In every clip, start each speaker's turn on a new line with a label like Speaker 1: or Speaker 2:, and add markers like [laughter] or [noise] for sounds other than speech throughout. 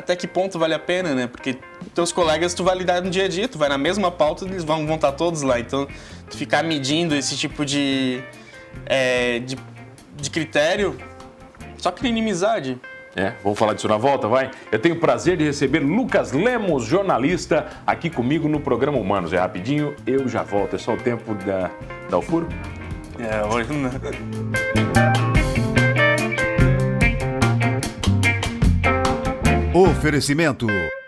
Speaker 1: até que ponto vale a pena, né? Porque teus colegas tu vai lidar no dia a dia, tu vai na mesma pauta, eles vão, vão estar todos lá. Então, tu ficar medindo esse tipo de, é, de, de critério só cria inimizade.
Speaker 2: É, vamos falar disso na volta, vai? Eu tenho o prazer de receber Lucas Lemos, jornalista, aqui comigo no programa Humanos. É rapidinho, eu já volto. É só o tempo da, da Alfuro?
Speaker 1: É, hoje não.
Speaker 3: Oferecimento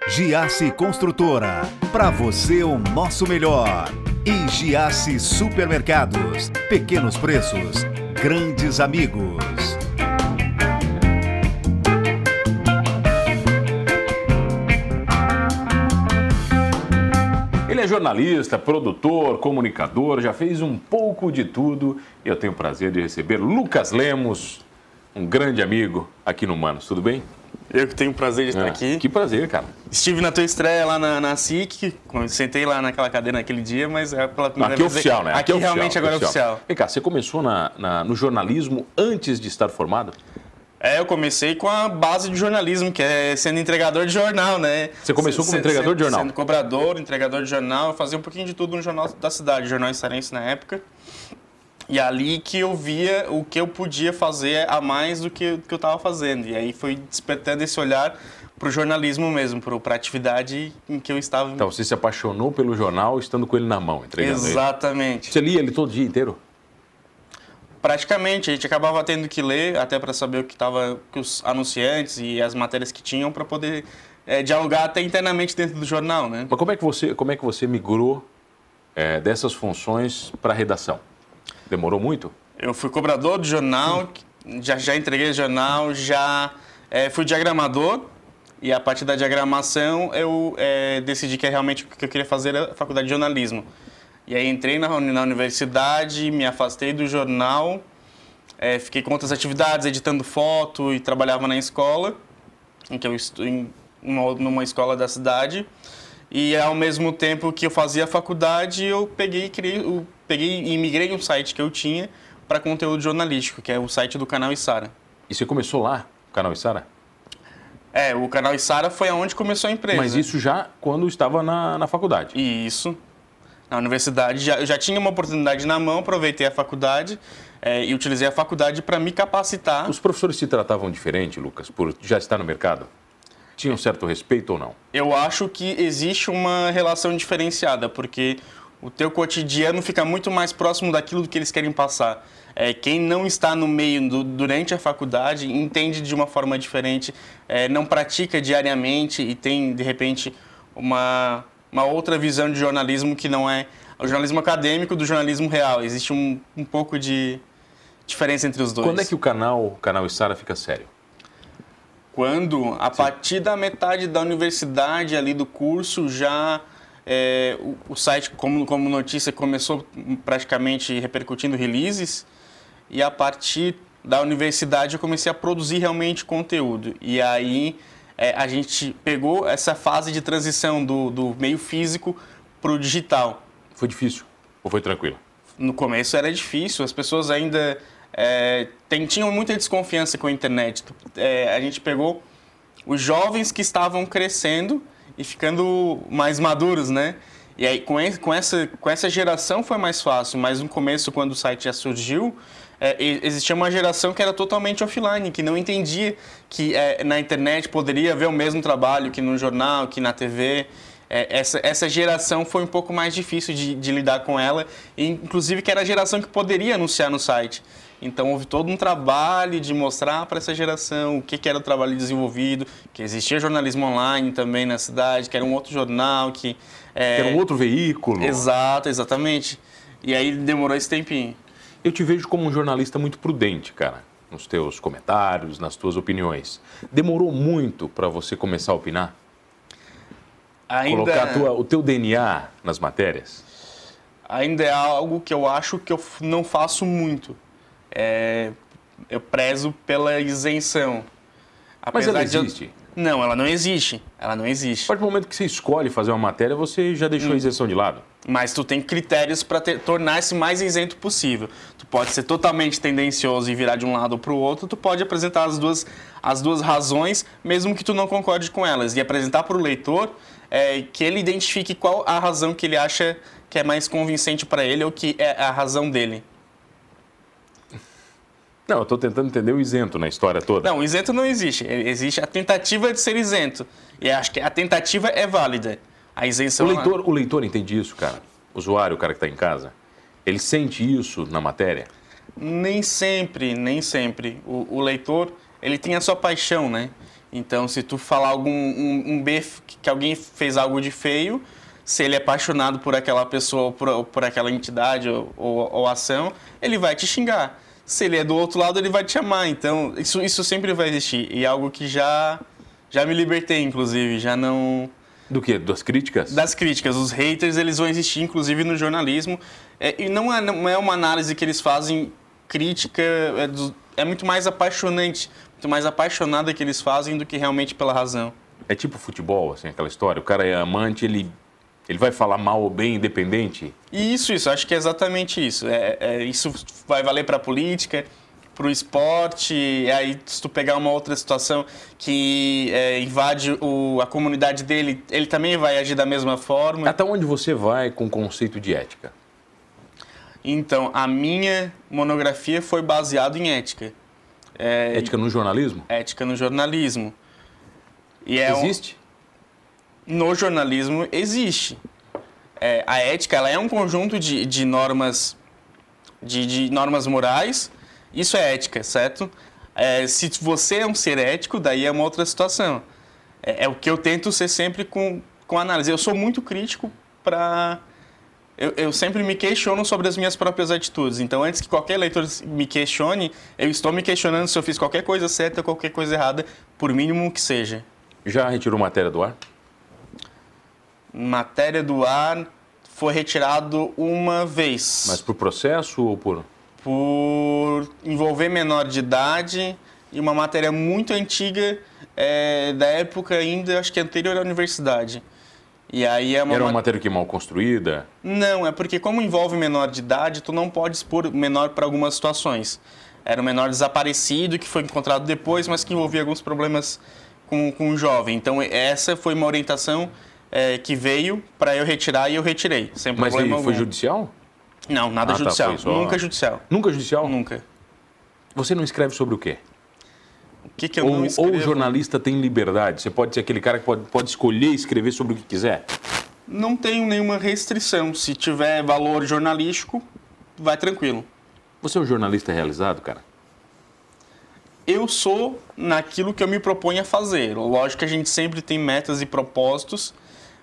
Speaker 3: Giasse Construtora. Para você o nosso melhor. E Giasse Supermercados. Pequenos preços, grandes amigos.
Speaker 2: Ele é jornalista, produtor, comunicador, já fez um pouco de tudo. E eu tenho o prazer de receber Lucas Lemos, um grande amigo aqui no Manos. Tudo bem?
Speaker 1: Eu que tenho o prazer de estar
Speaker 2: Ah,
Speaker 1: aqui.
Speaker 2: Que prazer, cara.
Speaker 1: Estive na tua estreia lá na, na SIC, sentei lá naquela cadeira naquele dia, mas é pela primeira
Speaker 2: Aqui é
Speaker 1: vez.
Speaker 2: oficial, né?
Speaker 1: Aqui,
Speaker 2: é
Speaker 1: realmente agora é oficial.
Speaker 2: Vem cá, você começou na- na- no jornalismo antes de estar formado?
Speaker 1: É, eu comecei com a base de jornalismo, que é sendo entregador de jornal, né?
Speaker 2: Você começou como entregador de jornal?
Speaker 1: Sendo cobrador, entregador de jornal, eu fazia um pouquinho de tudo no jornal da cidade, Jornal Instarense na época. E ali que eu via o que eu podia fazer a mais do que, que eu estava fazendo. E aí foi despertando esse olhar para o jornalismo mesmo, para a atividade em que eu estava.
Speaker 2: Então, você se apaixonou pelo jornal estando com ele na mão, entregando ele.
Speaker 1: Exatamente.
Speaker 2: Você lia ele todo dia inteiro?
Speaker 1: Praticamente, a gente acabava tendo que ler até para saber o que estava, que os anunciantes e as matérias que tinham para poder eh, dialogar até internamente dentro do jornal, né?
Speaker 2: Mas como é que você, como é que você migrou eh, dessas funções para a redação? Demorou muito?
Speaker 1: Eu fui cobrador do jornal, já, já entreguei jornal, já eh, fui diagramador e a partir da diagramação eu eh, decidi que é realmente o que eu queria fazer era a faculdade de jornalismo. E aí entrei na, na universidade, me afastei do jornal, eh, fiquei com outras atividades, editando foto e trabalhava na escola, em que eu estou em uma, numa escola da cidade. E ao mesmo tempo que eu fazia a faculdade, eu peguei, e criei, eu peguei e migrei um site que eu tinha para conteúdo jornalístico, que é o site do canal Isara.
Speaker 2: E você começou lá, no canal Isara?
Speaker 1: É, o canal Isara foi aonde começou a empresa.
Speaker 2: Mas isso já quando estava na, na faculdade.
Speaker 1: E isso. Na universidade, já, eu já tinha uma oportunidade na mão, aproveitei a faculdade é, e utilizei a faculdade para me capacitar.
Speaker 2: Os professores se tratavam diferente, Lucas, por já estar no mercado? Tinham certo respeito ou não?
Speaker 1: Eu acho que existe uma relação diferenciada, porque o teu cotidiano fica muito mais próximo daquilo que eles querem passar. É, quem não está no meio do- durante a faculdade entende de uma forma diferente, é, não pratica diariamente e tem, de repente, uma, uma outra visão de jornalismo que não é o jornalismo acadêmico do jornalismo real. Existe um, um pouco de diferença entre os dois.
Speaker 2: Quando é que o canal, o canal Isara fica sério?
Speaker 1: Quando, a partir da metade da universidade ali do curso, já é, o, o site, como, como notícia, começou praticamente repercutindo releases. E a partir da universidade eu comecei a produzir realmente conteúdo. E aí é, a gente pegou essa fase de transição do, do meio físico para o digital.
Speaker 2: Foi difícil ou foi tranquilo?
Speaker 1: No começo era difícil, as pessoas ainda é, tem- tinham muita desconfiança com a internet. É, a gente pegou os jovens que estavam crescendo e ficando mais maduros, né? E aí com, essa, com essa geração foi mais fácil, mas no começo, quando o site já surgiu, é, existia uma geração que era totalmente offline, que não entendia que é, na internet poderia haver o mesmo trabalho que no jornal, que na TV. É, essa, essa geração foi um pouco mais difícil de, de lidar com ela, e, inclusive que era a geração que poderia anunciar no site. Então houve todo um trabalho de mostrar para essa geração o que, que era o trabalho desenvolvido, que existia jornalismo online também na cidade, que era um outro jornal, que... é,
Speaker 2: Era um outro veículo.
Speaker 1: Exato, exatamente. E aí demorou esse tempinho.
Speaker 2: Eu te vejo como um jornalista muito prudente, cara, nos teus comentários, nas tuas opiniões. Demorou muito para você começar a opinar?
Speaker 1: Ainda,
Speaker 2: Colocar tua- o teu DNA nas matérias?
Speaker 1: ainda é algo que eu acho que eu não faço muito. É, eu prezo pela isenção.
Speaker 2: Mas ela
Speaker 1: de
Speaker 2: existe.
Speaker 1: Não, ela não existe. Ela não existe.
Speaker 2: A partir do momento que você escolhe fazer uma matéria, você já deixou a isenção de lado.
Speaker 1: Mas tu tem critérios para tornar esse mais isento possível. Tu pode ser totalmente tendencioso e virar de um lado para o outro, tu pode apresentar as duas, as duas razões, mesmo que tu não concorde com elas. E apresentar para o leitor é, que ele identifique qual a razão que ele acha que é mais convincente para ele ou que é a razão dele.
Speaker 2: Não, eu estou tentando entender o isento na história toda.
Speaker 1: Não, o isento não existe. Existe a tentativa de ser isento. E acho que a tentativa é válida. A isenção.
Speaker 2: O leitor, o leitor entende isso, cara. O usuário, o cara que está em casa. Ele sente isso na matéria?
Speaker 1: Nem sempre, nem sempre. O, o, leitor, ele tem a sua paixão, né? Então, se tu falar algum um, um B que alguém fez algo de feio, se ele é apaixonado por aquela pessoa, por, por aquela entidade ou, ou, ou ação, ele vai te xingar se ele é do outro lado, ele vai te amar. Então, isso, isso sempre vai existir. E é algo que já, já me libertei, inclusive. Já não.
Speaker 2: Do que? Das críticas?
Speaker 1: Das críticas. Os haters, eles vão existir, inclusive, no jornalismo. É, e não é, não é uma análise que eles fazem crítica. É, do, é muito mais apaixonante, muito mais apaixonada que eles fazem do que realmente pela razão.
Speaker 2: É tipo futebol, assim, aquela história. O cara é amante, ele ele vai falar mal ou bem, independente?
Speaker 1: Isso, isso. Acho que é exatamente isso. É, é isso vai valer para a política, para o esporte. E aí, se tu pegar uma outra situação que é, invade o, a comunidade dele, ele também vai agir da mesma forma.
Speaker 2: Até onde você vai com o conceito de ética?
Speaker 1: Então, a minha monografia foi baseada em ética.
Speaker 2: É, ética no jornalismo?
Speaker 1: Ética no jornalismo.
Speaker 2: É Existe? Um
Speaker 1: no jornalismo existe. É, a ética ela é um conjunto de, de normas de, de, normas morais. Isso é ética, certo? É, se você é um ser ético, daí é uma outra situação. É, é, o que eu tento ser sempre com, com análise. Eu sou muito crítico para eu, eu, sempre me questiono sobre as minhas próprias atitudes. Então, antes que qualquer leitor me questione, eu estou me questionando se eu fiz qualquer coisa certa ou qualquer coisa errada, por mínimo que seja.
Speaker 2: Já retirou matéria do ar?
Speaker 1: Matéria do ar foi retirado uma vez.
Speaker 2: Mas por processo ou por?
Speaker 1: Por envolver menor de idade e uma matéria muito antiga é, da época ainda, acho que anterior à universidade.
Speaker 2: E aí é uma Era uma matéria que mal construída?
Speaker 1: Não, é porque como envolve menor de idade, tu não pode expor menor para algumas situações. Era um menor desaparecido que foi encontrado depois, mas que envolvia alguns problemas com, com o jovem. Então essa foi uma orientação é, que veio para eu retirar e eu retirei, sem
Speaker 2: Mas
Speaker 1: problema
Speaker 2: Mas foi judicial?
Speaker 1: Não, nada ah, tá, judicial. Tá, só... Nunca judicial.
Speaker 2: Nunca judicial?
Speaker 1: Nunca.
Speaker 2: Você não escreve sobre o quê?
Speaker 1: O que, que eu
Speaker 2: ou,
Speaker 1: não escrevo?
Speaker 2: Ou o jornalista tem liberdade? Você pode ser aquele cara que pode, pode escolher escrever sobre o que quiser?
Speaker 1: Não tenho nenhuma restrição. Se tiver valor jornalístico, vai tranquilo.
Speaker 2: Você é um jornalista realizado, cara?
Speaker 1: Eu sou naquilo que eu me proponho a fazer. Lógico que a gente sempre tem metas e propósitos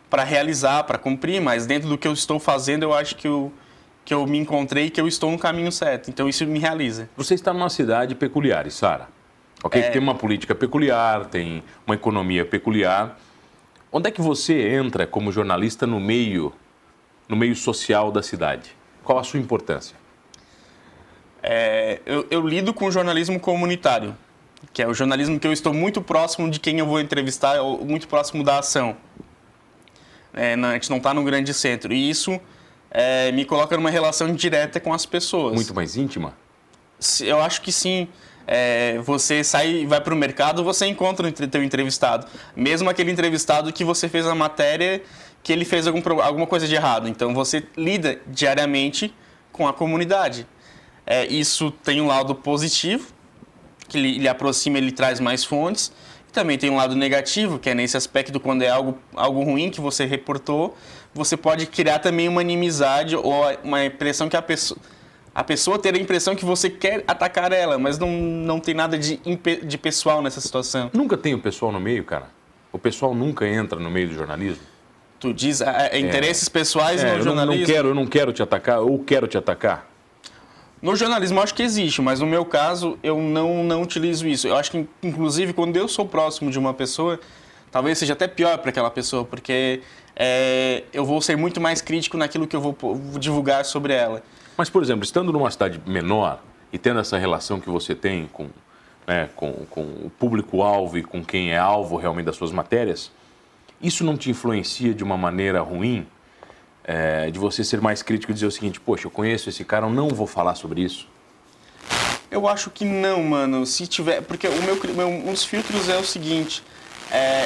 Speaker 1: para realizar, para cumprir, mas dentro do que eu estou fazendo, eu acho que eu, que eu me encontrei que eu estou no caminho certo. Então isso me realiza.
Speaker 2: Você está numa cidade peculiar, Sara. Ok? É... Tem uma política peculiar, tem uma economia peculiar. Onde é que você entra como jornalista no meio, no meio social da cidade? Qual a sua importância?
Speaker 1: É, eu, eu lido com o jornalismo comunitário, que é o jornalismo que eu estou muito próximo de quem eu vou entrevistar, muito próximo da ação é, a gente não está num grande centro. E isso é, me coloca numa relação direta com as pessoas.
Speaker 2: Muito mais íntima?
Speaker 1: Eu acho que sim. É, você sai vai para o mercado, você encontra o teu entrevistado. Mesmo aquele entrevistado que você fez a matéria que ele fez algum, alguma coisa de errado. Então você lida diariamente com a comunidade. É, isso tem um lado positivo, que ele, ele aproxima, ele traz mais fontes também tem um lado negativo, que é nesse aspecto, quando é algo, algo ruim que você reportou, você pode criar também uma inimizade ou uma impressão que a pessoa, a pessoa ter a impressão que você quer atacar ela, mas não, não tem nada de, de pessoal nessa situação.
Speaker 2: Nunca tem o pessoal no meio, cara? O pessoal nunca entra no meio do jornalismo?
Speaker 1: Tu diz a, a interesses é. pessoais é, no
Speaker 2: eu
Speaker 1: jornalismo?
Speaker 2: Não, não quero, eu não quero te atacar ou quero te atacar.
Speaker 1: No jornalismo acho que existe, mas no meu caso eu não, não utilizo isso. Eu acho que, inclusive, quando eu sou próximo de uma pessoa, talvez seja até pior para aquela pessoa, porque é, eu vou ser muito mais crítico naquilo que eu vou, vou divulgar sobre ela.
Speaker 2: Mas, por exemplo, estando numa cidade menor e tendo essa relação que você tem com né, com, com o público-alvo e com quem é alvo realmente das suas matérias, isso não te influencia de uma maneira ruim? É, de você ser mais crítico e dizer o seguinte, poxa, eu conheço esse cara, eu não vou falar sobre isso?
Speaker 1: Eu acho que não, mano. Se tiver. Porque o meu, meu um dos filtros é o seguinte. É,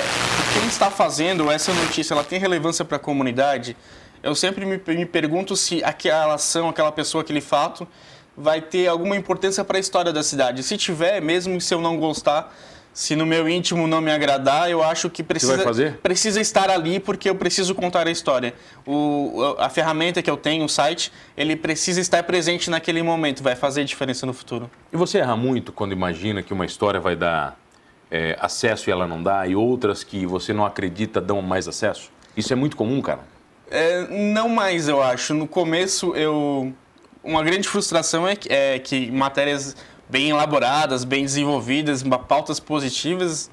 Speaker 1: quem está fazendo essa notícia, ela tem relevância para a comunidade? Eu sempre me, me pergunto se aquela ação, aquela pessoa, aquele fato vai ter alguma importância para a história da cidade. Se tiver, mesmo se eu não gostar, se no meu íntimo não me agradar, eu acho que precisa, precisa estar ali porque eu preciso contar a história. O, a ferramenta que eu tenho, o site, ele precisa estar presente naquele momento, vai fazer diferença no futuro.
Speaker 2: E você erra muito quando imagina que uma história vai dar é, acesso e ela não dá, e outras que você não acredita dão mais acesso? Isso é muito comum, cara?
Speaker 1: É, não mais, eu acho. No começo, eu uma grande frustração é que, é que matérias bem elaboradas, bem desenvolvidas, pautas positivas.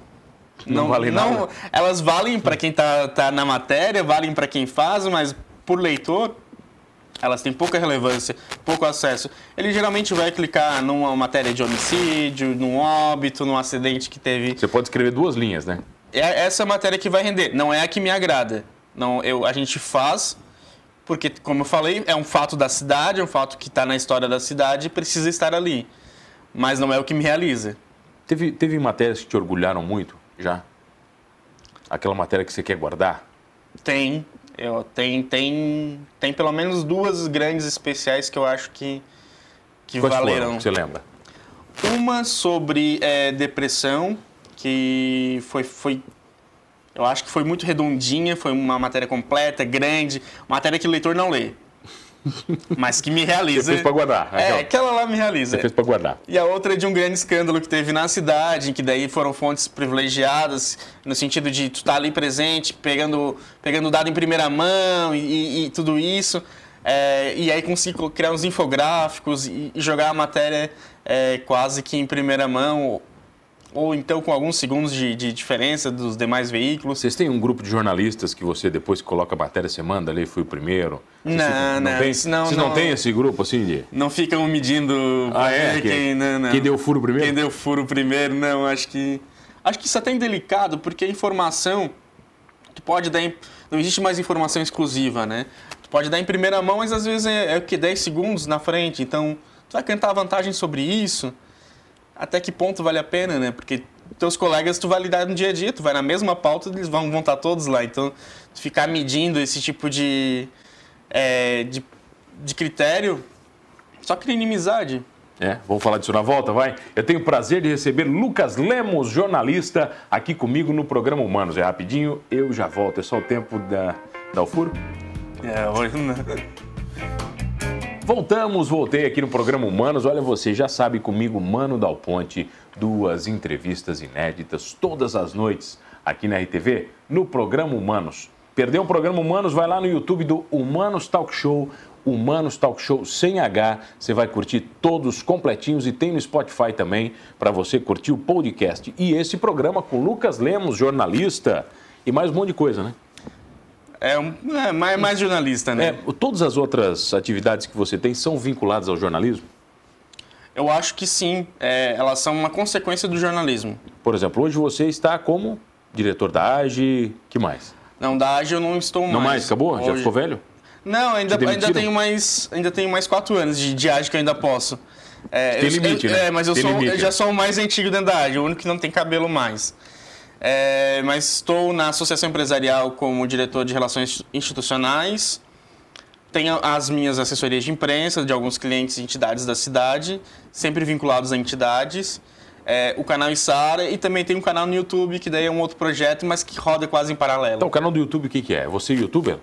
Speaker 2: Não, não vale não, nada.
Speaker 1: Elas valem para quem está tá na matéria, valem para quem faz, mas por leitor elas têm pouca relevância, pouco acesso. Ele geralmente vai clicar numa matéria de homicídio, num óbito, num acidente que teve.
Speaker 2: Você pode escrever duas linhas, né?
Speaker 1: É essa matéria que vai render. Não é a que me agrada. Não, eu, a gente faz porque, como eu falei, é um fato da cidade, é um fato que está na história da cidade e precisa estar ali mas não é o que me realiza.
Speaker 2: Teve, teve matérias que te orgulharam muito já? Aquela matéria que você quer guardar?
Speaker 1: Tem. Eu, tem, tem, tem pelo menos duas grandes especiais que eu acho que, que
Speaker 2: Quais
Speaker 1: valeram.
Speaker 2: Foram, você lembra?
Speaker 1: Uma sobre é, depressão, que foi, foi. Eu acho que foi muito redondinha, foi uma matéria completa, grande, matéria que o leitor não lê. Mas que me realiza. Você
Speaker 2: fez pra guardar.
Speaker 1: É, aquela, aquela lá me realiza.
Speaker 2: Você fez pra guardar.
Speaker 1: E a outra é de um grande escândalo que teve na cidade, em que daí foram fontes privilegiadas, no sentido de tu estar tá ali presente, pegando, pegando dado em primeira mão e, e, e tudo isso. É, e aí consegui criar uns infográficos e, e jogar a matéria é, quase que em primeira mão, ou então com alguns segundos de, de, diferença dos demais veículos.
Speaker 2: Vocês têm um grupo de jornalistas que você, depois que coloca a matéria, você manda ali, fui o primeiro?
Speaker 1: Vocês não, ficam, não, não,
Speaker 2: tem, não, Vocês não, não têm esse grupo assim de...
Speaker 1: Não ficam medindo
Speaker 2: ah, é?
Speaker 1: quem, quem, não, não.
Speaker 2: quem deu furo primeiro?
Speaker 1: Quem deu furo primeiro, não, acho que... Acho que isso é até delicado, porque a informação, tu pode dar... Em, não existe mais informação exclusiva, né? Tu pode dar em primeira mão, mas às vezes é, é o que? 10 segundos na frente, então... Tu vai cantar vantagem sobre isso até que ponto vale a pena, né? Porque teus colegas tu vai lidar no dia a dia, tu vai na mesma pauta, eles vão, vão estar todos lá. Então, ficar medindo esse tipo de, é, de, de critério só cria inimizade.
Speaker 2: É, vamos falar disso na volta, vai? Eu tenho o prazer de receber Lucas Lemos, jornalista, aqui comigo no programa Humanos. É rapidinho, eu já volto. É só o tempo da, da o furo?
Speaker 1: É, hoje não.
Speaker 2: Voltamos, voltei aqui no programa Humanos. Olha, você já sabe comigo, Mano Dal Ponte, duas entrevistas inéditas todas as noites aqui na RTV, no programa Humanos. Perdeu o programa Humanos? Vai lá no YouTube do Humanos Talk Show, Humanos Talk Show sem H. Você vai curtir todos completinhos e tem no Spotify também para você curtir o podcast. E esse programa com Lucas Lemos, jornalista, e mais um monte de coisa, né?
Speaker 1: É, um, é mais, mais, jornalista, né?
Speaker 2: É, todas as outras atividades que você tem são vinculadas ao jornalismo?
Speaker 1: Eu acho que sim. É, elas são uma consequência do jornalismo.
Speaker 2: Por exemplo, hoje você está como diretor da AGE, que mais?
Speaker 1: Não, da AGE eu não estou mais.
Speaker 2: Não mais? Acabou? Hoje. Já ficou velho?
Speaker 1: Não, ainda, ainda tenho mais ainda tenho mais quatro anos de, de AGE que eu ainda posso.
Speaker 2: É, tem eu, limite,
Speaker 1: eu,
Speaker 2: né?
Speaker 1: É, mas eu, sou, eu já sou o mais antigo dentro da AGE, o único que não tem cabelo mais. É, mas estou na Associação Empresarial como diretor de Relações Institucionais. Tenho as minhas assessorias de imprensa de alguns clientes e entidades da cidade, sempre vinculados a entidades. É, o canal Isara e também tem um canal no YouTube, que daí é um outro projeto, mas que roda quase em paralelo.
Speaker 2: Então, o canal do YouTube o que, que é? Você é youtuber?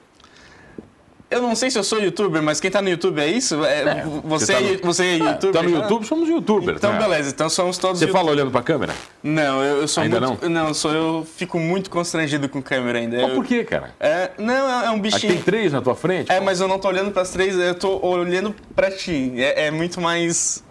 Speaker 1: Eu não sei se eu sou youtuber, mas quem tá no YouTube é isso? É, é, você, tá é, você é youtuber?
Speaker 2: Tá no YouTube, somos youtubers.
Speaker 1: Então, né? beleza. Então somos todos
Speaker 2: Você fala olhando pra câmera?
Speaker 1: Não, eu, eu sou
Speaker 2: ainda
Speaker 1: muito...
Speaker 2: não?
Speaker 1: Não, sou, eu fico muito constrangido com câmera ainda.
Speaker 2: Mas
Speaker 1: eu,
Speaker 2: por quê, cara?
Speaker 1: É, não, é, um bichinho.
Speaker 2: Aqui tem três na tua frente?
Speaker 1: É, pô. mas eu não tô olhando pras três, eu tô olhando pra ti. É, é muito mais...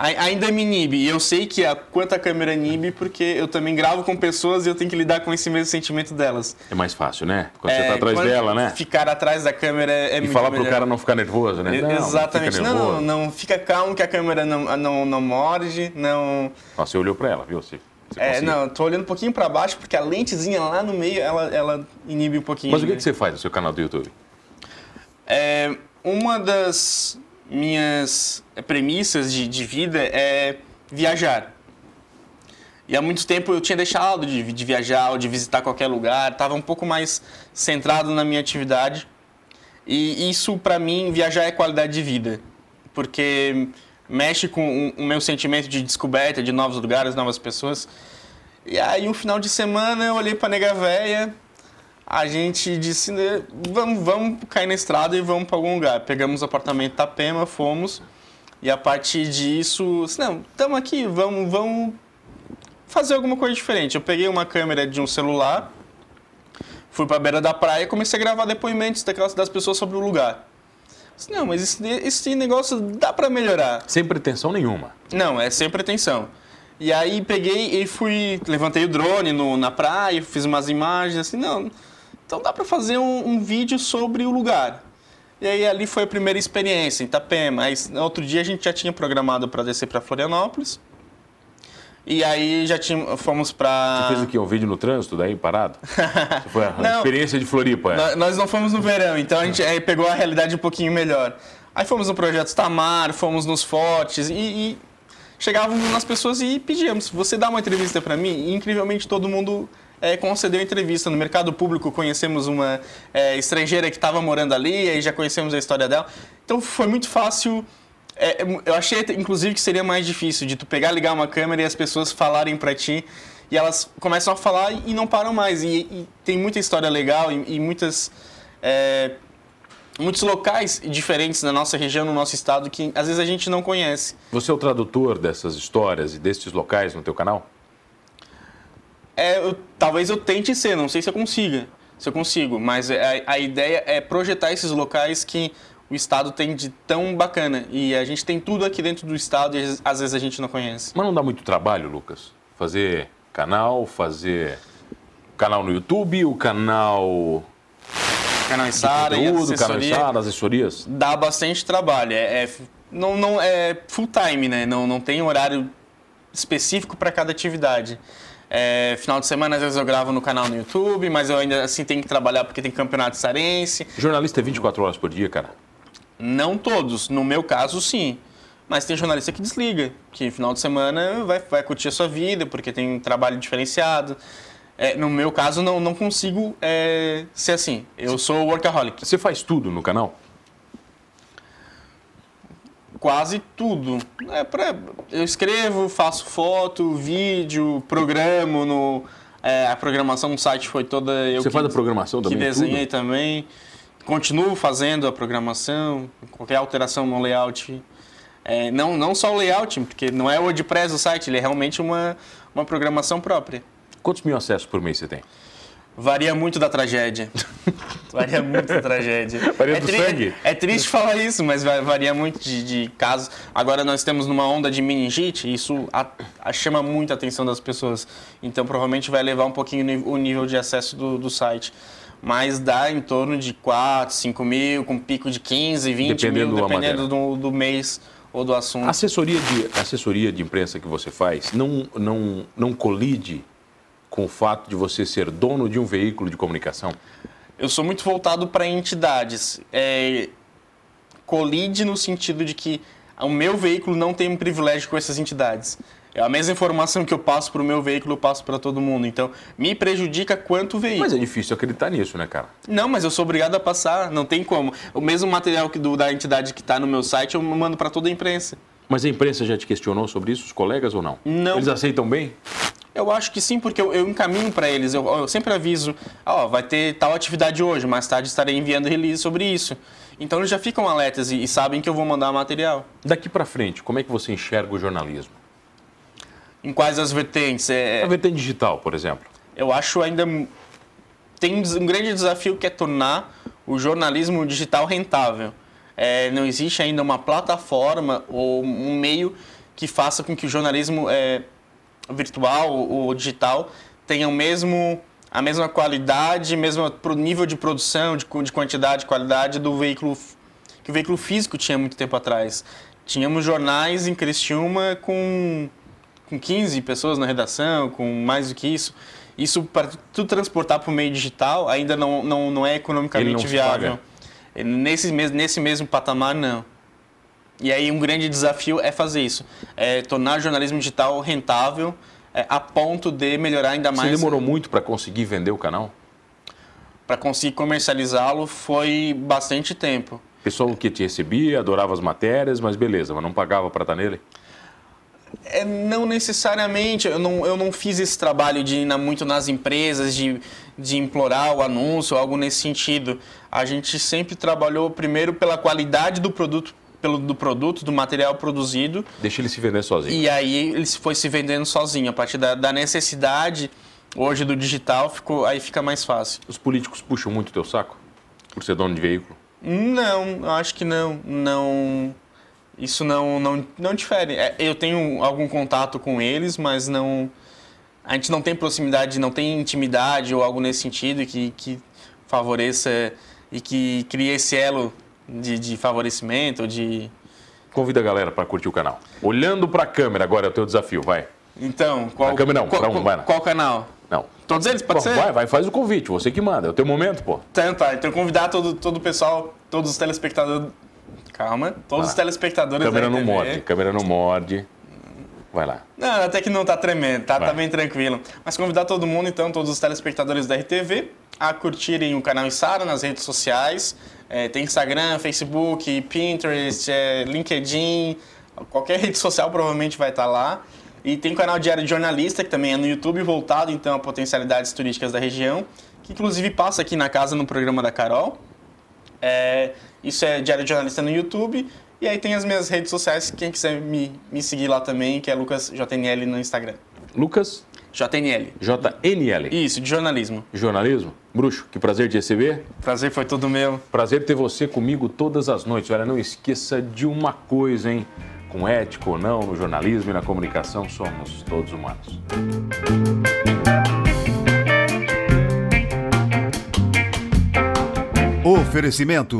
Speaker 1: Ainda me inibe. E eu sei que a quanto a câmera inibe, porque eu também gravo com pessoas e eu tenho que lidar com esse mesmo sentimento delas.
Speaker 2: É mais fácil, né? Quando é, você tá atrás dela, né?
Speaker 1: Ficar atrás da câmera é,
Speaker 2: é E falar pro cara não ficar nervoso, né?
Speaker 1: Não, Exatamente. Não, não, não, não, fica calmo que a câmera não, não, não morde, não...
Speaker 2: Você olhou pra ela, viu? Você,
Speaker 1: você é, não, tô olhando um pouquinho para baixo, porque a lentezinha lá no meio, ela, ela inibe um pouquinho.
Speaker 2: Mas o que, né? que você faz no seu canal do YouTube?
Speaker 1: É, uma das minhas premissas de, de vida é viajar. E há muito tempo eu tinha deixado de, de viajar ou de visitar qualquer lugar, estava um pouco mais centrado na minha atividade. E isso, para mim, viajar é qualidade de vida, porque mexe com o meu sentimento de descoberta de novos lugares, novas pessoas. E aí, um final de semana, eu olhei para Nega Véia, a gente disse, né, vamos, vamos cair na estrada e vamos para algum lugar. Pegamos o apartamento Tapema, fomos. E a partir disso, assim, não, estamos aqui, vamos, vamos fazer alguma coisa diferente. Eu peguei uma câmera de um celular, fui para a beira da praia e comecei a gravar depoimentos daquelas, das pessoas sobre o lugar. Disse, não, mas esse, esse negócio dá para melhorar.
Speaker 2: Sem pretensão nenhuma.
Speaker 1: Não, é sem pretensão. E aí peguei e fui, levantei o drone no, na praia, fiz umas imagens, assim, não, então dá para fazer um, um vídeo sobre o lugar. E aí ali foi a primeira experiência, em Itapema. Aí outro dia a gente já tinha programado para descer para Florianópolis. E aí já tinha, fomos para.
Speaker 2: Você fez o quê? Um vídeo no trânsito daí, parado? [laughs] foi a não, experiência de Floripa.
Speaker 1: É. Nós não fomos no verão, então a gente aí pegou a realidade um pouquinho melhor. Aí fomos no projeto Tamar, fomos nos fortes e, e chegávamos nas pessoas e pedíamos: você dá uma entrevista para mim? E incrivelmente todo mundo é, concedeu entrevista no mercado público. Conhecemos uma é, estrangeira que estava morando ali, aí já conhecemos a história dela. Então foi muito fácil. É, eu achei, inclusive, que seria mais difícil de tu pegar, ligar uma câmera e as pessoas falarem para ti. E elas começam a falar e não param mais. E, e tem muita história legal e, e muitas é, muitos locais diferentes na nossa região, no nosso estado, que às vezes a gente não conhece.
Speaker 2: Você é o tradutor dessas histórias e destes locais no teu canal?
Speaker 1: É, eu, talvez eu tente ser, não sei se eu consiga, se eu consigo, mas a, a ideia é projetar esses locais que o estado tem de tão bacana e a gente tem tudo aqui dentro do estado e às vezes a gente não conhece.
Speaker 2: Mas não dá muito trabalho, Lucas, fazer canal, fazer canal no YouTube, o canal
Speaker 1: canal em Sara,
Speaker 2: conteúdo, canal em Sara, assessorias.
Speaker 1: Dá bastante trabalho, é, é, não, não é full time, né? Não, não tem horário específico para cada atividade. É, final de semana, às vezes eu gravo no canal no YouTube, mas eu ainda assim tenho que trabalhar porque tem campeonato sarense.
Speaker 2: Jornalista é 24 horas por dia, cara?
Speaker 1: Não todos. No meu caso, sim. Mas tem jornalista que desliga, que final de semana vai, vai curtir a sua vida, porque tem um trabalho diferenciado. É, no meu caso, não, não consigo é, ser assim. Eu sou workaholic.
Speaker 2: Você faz tudo no canal?
Speaker 1: Quase tudo. É pra, eu escrevo, faço foto, vídeo, programo no é, a programação do site foi toda eu
Speaker 2: Você que, faz a programação também?
Speaker 1: Que desenhei tudo? também. Continuo fazendo a programação, qualquer alteração no layout. É, não, não só o layout, porque não é o WordPress o site, ele é realmente uma, uma programação própria.
Speaker 2: Quantos mil acessos por mês você tem?
Speaker 1: Varia muito da tragédia. [laughs] varia muito da tragédia.
Speaker 2: Varia é do sangue?
Speaker 1: É triste falar isso, mas varia muito de, de, casos. Agora nós temos numa onda de meningite, isso a, a chama muito a atenção das pessoas. Então provavelmente vai levar um pouquinho o nível de acesso do, do site. Mas dá em torno de 4, 5 mil, com pico de 15, 20 dependendo mil, dependendo do, do mês ou do assunto.
Speaker 2: A assessoria de, assessoria de imprensa que você faz não, não, não colide com o fato de você ser dono de um veículo de comunicação?
Speaker 1: Eu sou muito voltado para entidades. É, colide no sentido de que o meu veículo não tem um privilégio com essas entidades. É a mesma informação que eu passo para o meu veículo, eu passo para todo mundo. Então, me prejudica quanto veículo.
Speaker 2: Mas é difícil acreditar nisso, né, cara?
Speaker 1: Não, mas eu sou obrigado a passar, não tem como. O mesmo material que do, da entidade que está no meu site, eu mando para toda a imprensa.
Speaker 2: Mas a imprensa já te questionou sobre isso, os colegas ou não?
Speaker 1: Não.
Speaker 2: Eles aceitam bem?
Speaker 1: Eu acho que sim, porque eu, eu encaminho para eles. Eu, eu, sempre aviso, ó, vai ter tal atividade hoje, mais tarde estarei enviando release sobre isso. Então eles já ficam alertas e, e sabem que eu vou mandar material.
Speaker 2: Daqui para frente, como é que você enxerga o jornalismo?
Speaker 1: Em quais as vertentes? É...
Speaker 2: A vertente digital, por exemplo.
Speaker 1: Eu acho ainda tem um grande desafio que é tornar o jornalismo digital rentável. É, não existe ainda uma plataforma ou um meio que faça com que o jornalismo é, virtual ou digital tenha o mesmo a mesma qualidade, mesmo nível de produção, de, de quantidade, qualidade do veículo que o veículo físico tinha muito tempo atrás. Tínhamos jornais em Criciúma com, com 15 pessoas na redação, com mais do que isso. Isso, para tu transportar para o meio digital, ainda não, não, não é economicamente não viável. Nesse, nesse mesmo patamar, não. E aí um grande desafio é fazer isso, é tornar o jornalismo digital rentável é, a ponto de melhorar ainda mais.
Speaker 2: Você demorou muito para conseguir vender o canal?
Speaker 1: Para conseguir comercializá-lo foi bastante tempo.
Speaker 2: Pessoal que te recebia, adorava as matérias, mas beleza, mas não pagava para estar tá nele?
Speaker 1: É, não necessariamente, eu não, eu não fiz esse trabalho de ir na, muito nas empresas, de, de implorar o anúncio, algo nesse sentido. A gente sempre trabalhou primeiro pela qualidade do produto pelo, do produto, do material produzido.
Speaker 2: Deixa ele se vender sozinho.
Speaker 1: E aí ele foi se vendendo sozinho. A partir da, da necessidade hoje do digital, ficou, aí fica mais fácil.
Speaker 2: Os políticos puxam muito o teu saco? Por ser dono de veículo?
Speaker 1: Não, acho que não. Não. Isso não, não, não difere. É, eu tenho algum contato com eles, mas não. A gente não tem proximidade, não tem intimidade ou algo nesse sentido que, que favoreça e que crie esse elo de, de favorecimento, de...
Speaker 2: Convida a galera para curtir o canal. Olhando para a câmera, agora é o teu desafio, vai.
Speaker 1: Então, qual...
Speaker 2: Câmera não,
Speaker 1: qual,
Speaker 2: um, vai lá.
Speaker 1: qual canal?
Speaker 2: Não.
Speaker 1: Todos eles, pode pô, ser?
Speaker 2: Vai, vai, faz o convite, você que manda, é o teu momento, pô.
Speaker 1: Então tá, então convidar todo, todo o pessoal, todos os telespectadores... Calma, todos os telespectadores
Speaker 2: câmera não morde, câmera não morde. Vai lá.
Speaker 1: Não, até que não tá tremendo, tá, tá bem tranquilo. Mas convidar todo mundo, então, todos os telespectadores da RTV, a curtirem o canal Isara nas redes sociais. É, tem Instagram, Facebook, Pinterest, é, LinkedIn, qualquer [laughs] rede social provavelmente vai estar lá. E tem o canal Diário de Jornalista, que também é no YouTube, voltado então a potencialidades turísticas da região, que inclusive passa aqui na casa no programa da Carol. É, isso é Diário de Jornalista no YouTube. E aí tem as minhas redes sociais, quem quiser me, me seguir lá também, que é LucasJNL no Instagram.
Speaker 2: Lucas?
Speaker 1: JNL.
Speaker 2: JNL.
Speaker 1: Isso, de jornalismo.
Speaker 2: Jornalismo? Bruxo, que prazer te receber.
Speaker 1: Prazer foi todo meu.
Speaker 2: Prazer ter você comigo todas as noites. Olha, não esqueça de uma coisa, hein? Com ética ou não, no jornalismo e na comunicação, somos todos humanos.
Speaker 3: Oferecimento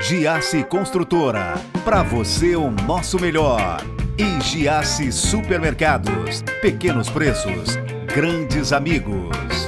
Speaker 3: Giasse Construtora. Para você o nosso melhor. E Giasse Supermercados. Pequenos preços, grandes amigos.